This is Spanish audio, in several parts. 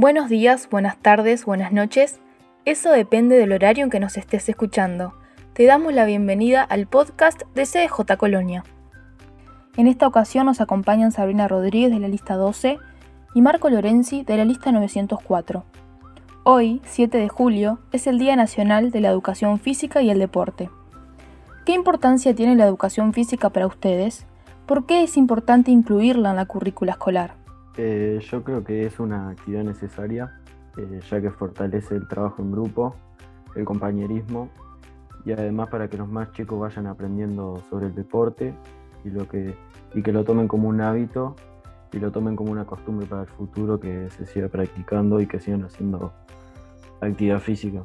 Buenos días, buenas tardes, buenas noches. Eso depende del horario en que nos estés escuchando. Te damos la bienvenida al podcast de CDJ Colonia. En esta ocasión nos acompañan Sabrina Rodríguez de la lista 12 y Marco Lorenzi de la lista 904. Hoy, 7 de julio, es el Día Nacional de la Educación Física y el Deporte. ¿Qué importancia tiene la educación física para ustedes? ¿Por qué es importante incluirla en la currícula escolar? Eh, yo creo que es una actividad necesaria, eh, ya que fortalece el trabajo en grupo, el compañerismo y además para que los más chicos vayan aprendiendo sobre el deporte y, lo que, y que lo tomen como un hábito y lo tomen como una costumbre para el futuro que se siga practicando y que sigan haciendo actividad física.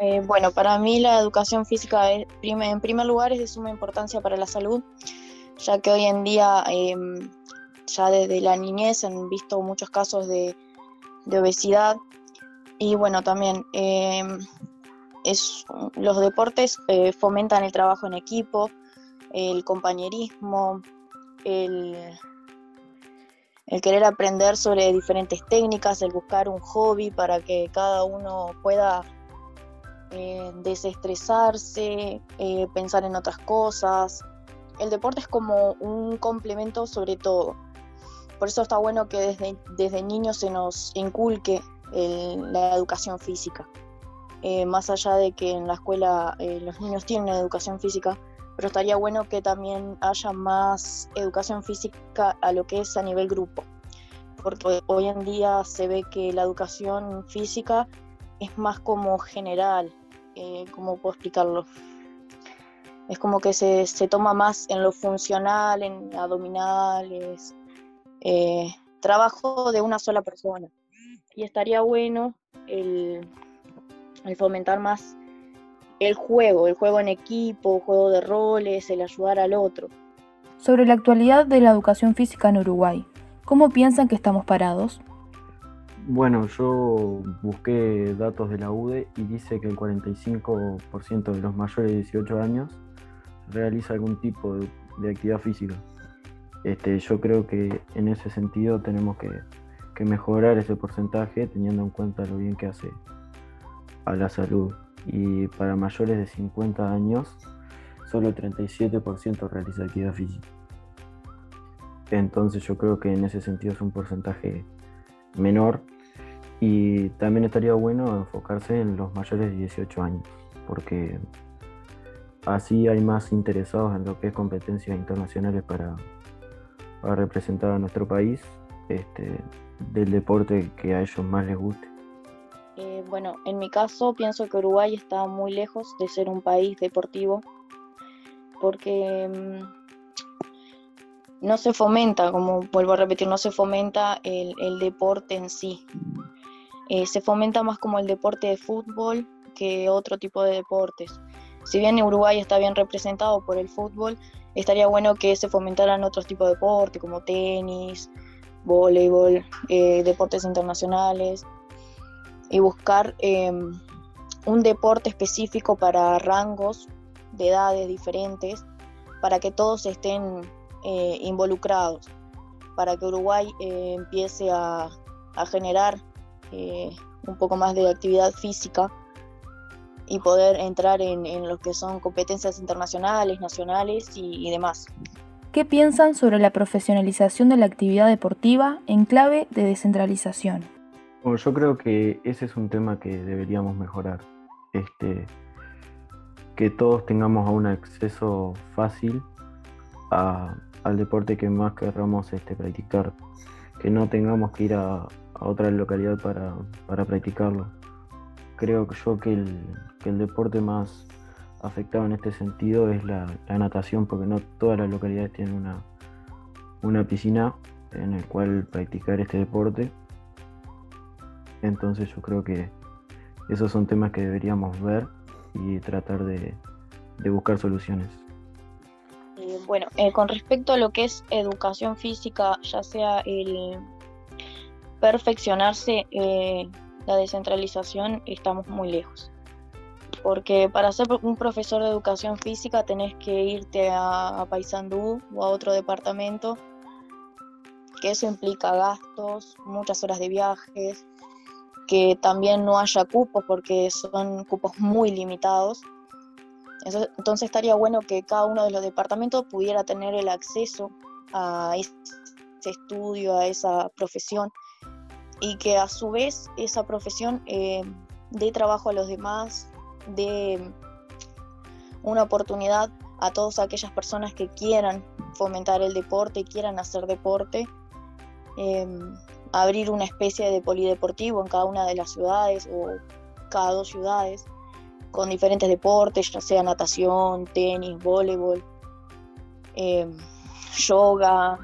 Eh, bueno, para mí la educación física es, en primer lugar es de suma importancia para la salud, ya que hoy en día em, ya desde la niñez han visto muchos casos de, obesidad y bueno, también em, es, los deportes eh, fomentan el trabajo en equipo, el compañerismo, el, el querer aprender sobre diferentes técnicas, el buscar un hobby para que cada uno pueda eh, desestresarse, eh, pensar en otras cosas. El deporte es como un complemento sobre todo. Por eso está bueno que desde, desde niños se nos inculque la educación física. Eh, más allá de que en la escuela eh, los niños tienen educación física, pero estaría bueno que también haya más educación física a lo que es a nivel grupo, porque hoy en día se ve que la educación física es más como general, eh, ¿cómo puedo explicarlo? Es como que se, se, toma más en lo funcional, en abdominales, eh, trabajo de una sola persona. Y estaría bueno el, fomentar más el juego, el juego en equipo, juego de roles, el ayudar al otro. Sobre la actualidad de la educación física en Uruguay, ¿cómo piensan que estamos parados? Bueno, yo busqué datos de la UDE y dice que el 45% de los mayores de 18 años realiza algún tipo de actividad física. Este, yo creo que en ese sentido tenemos que, mejorar ese porcentaje teniendo en cuenta lo bien que hace a la salud. Y para mayores de 50 años, solo el 37% realiza actividad física. Entonces yo creo que en ese sentido es un porcentaje menor y también estaría bueno enfocarse en los mayores de 18 años, porque así hay más interesados en lo que es competencias internacionales para, a representar a nuestro país este, del deporte que a ellos más les guste. Eh, bueno, en mi caso pienso que Uruguay está muy lejos de ser un país deportivo porque mm, no se fomenta, como vuelvo a repetir, no se fomenta el, deporte en sí. Eh, se fomenta más como el deporte de fútbol que otro tipo de deportes. Si bien Uruguay está bien representado por el fútbol, estaría bueno que se fomentaran otros tipos de deporte como tenis, voleibol, eh, deportes internacionales y buscar em, un deporte específico para rangos de edades diferentes para que todos estén eh, involucrados, para que Uruguay eh, empiece a, generar un poco más de actividad física y poder entrar en, lo que son competencias internacionales, nacionales y, demás. ¿Qué piensan sobre la profesionalización de la actividad deportiva en clave de descentralización? yo creo que ese es un tema que deberíamos mejorar. Este, que todos tengamos un acceso fácil al deporte que más querramos este, practicar. Que no tengamos que ir a, otra localidad para, para practicarlo creo yo que el, que el deporte más afectado en este sentido es la, natación, porque no todas las localidades tienen una, una piscina en el cual practicar este deporte. Entonces yo creo que esos son temas que deberíamos ver y tratar de, buscar soluciones. Eh, bueno, eh, con respecto a lo que es educación física, ya sea el perfeccionarse eh, la descentralización estamos muy lejos. Porque para ser un profesor de educación física tenés que irte a, Paysandú o a otro departamento que eso implica gastos, muchas horas de viajes, que también no haya cupos porque son cupos muy limitados. Entonces estaría bueno que cada uno de los departamentos pudiera tener el acceso a ese estudio, a esa profesión, y que a su vez esa profesión eh, dé trabajo a los demás, dé una oportunidad a todas aquellas personas que quieran fomentar el deporte, quieran hacer deporte, em, abrir una especie de polideportivo en cada una de las ciudades o cada dos ciudades con diferentes deportes, ya sea natación, tenis, voleibol, em, yoga,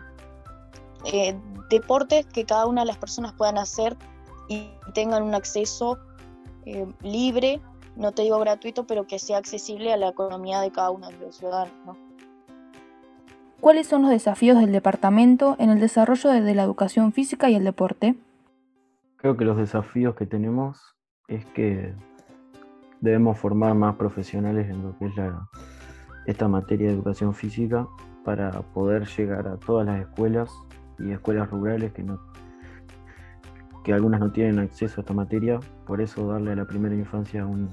eh, deportes que cada una de las personas puedan hacer y tengan un acceso eh, libre, no te digo gratuito, pero que sea accesible a la economía de cada uno de los ciudadanos. ¿Cuáles son los desafíos del departamento en el desarrollo de la educación física y el deporte? Creo que los desafíos que tenemos es que debemos formar más profesionales en lo que es esta materia de educación física para poder llegar a todas las escuelas y escuelas rurales que no que algunas no tienen acceso a esta materia, por eso darle a la primera infancia un,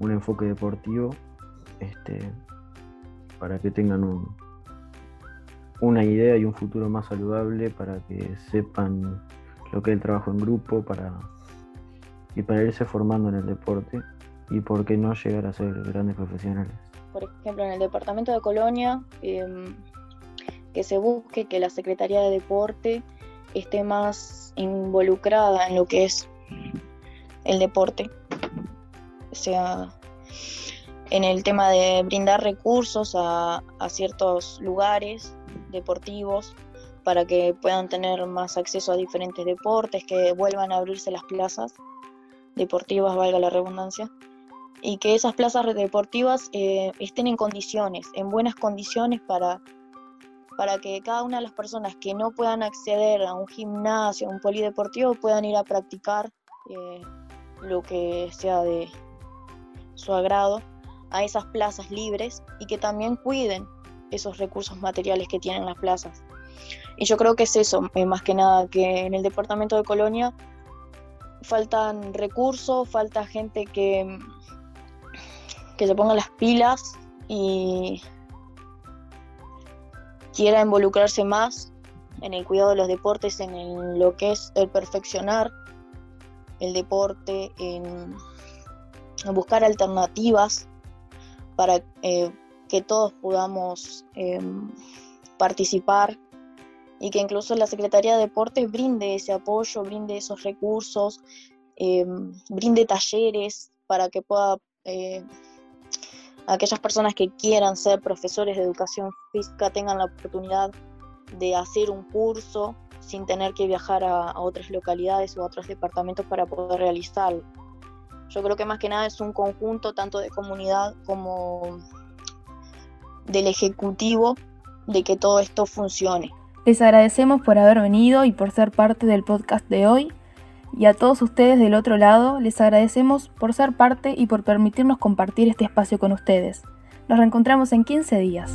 enfoque deportivo este, para que tengan un, una idea y un futuro más saludable, para que sepan lo que es el trabajo en grupo, para, y para irse formando en el deporte y por qué no llegar a ser grandes profesionales. Por ejemplo, en el departamento de Colonia, em, que se busque que la Secretaría de Deporte esté más involucrada en lo que es el deporte. O sea, en el tema de brindar recursos a, ciertos lugares deportivos para que puedan tener más acceso a diferentes deportes, que vuelvan a abrirse las plazas deportivas, valga la redundancia, y que esas plazas deportivas eh, estén en condiciones, en buenas condiciones para para que cada una de las personas que no puedan acceder a un gimnasio, a un polideportivo, puedan ir a practicar eh, lo que sea de su agrado a esas plazas libres y que también cuiden esos recursos materiales que tienen las plazas. Y yo creo que es eso, eh, más que nada, que en el departamento de Colonia faltan recursos, falta gente que, que se ponga las pilas y quiera involucrarse más en el cuidado de los deportes, en lo que es el perfeccionar el deporte, en, buscar alternativas para eh, que todos podamos em, participar y que incluso la Secretaría de Deportes brinde ese apoyo, brinde esos recursos, em, brinde talleres para que pueda eh, aquellas personas que quieran ser profesores de educación física tengan la oportunidad de hacer un curso sin tener que viajar a, otras localidades o a otros departamentos para poder realizarlo. Yo creo que más que nada es un conjunto tanto de comunidad como del ejecutivo de que todo esto funcione. Les agradecemos por haber venido y por ser parte del podcast de hoy y a todos ustedes del otro lado les agradecemos por ser parte y por permitirnos compartir este espacio con ustedes. Nos reencontramos en 15 días.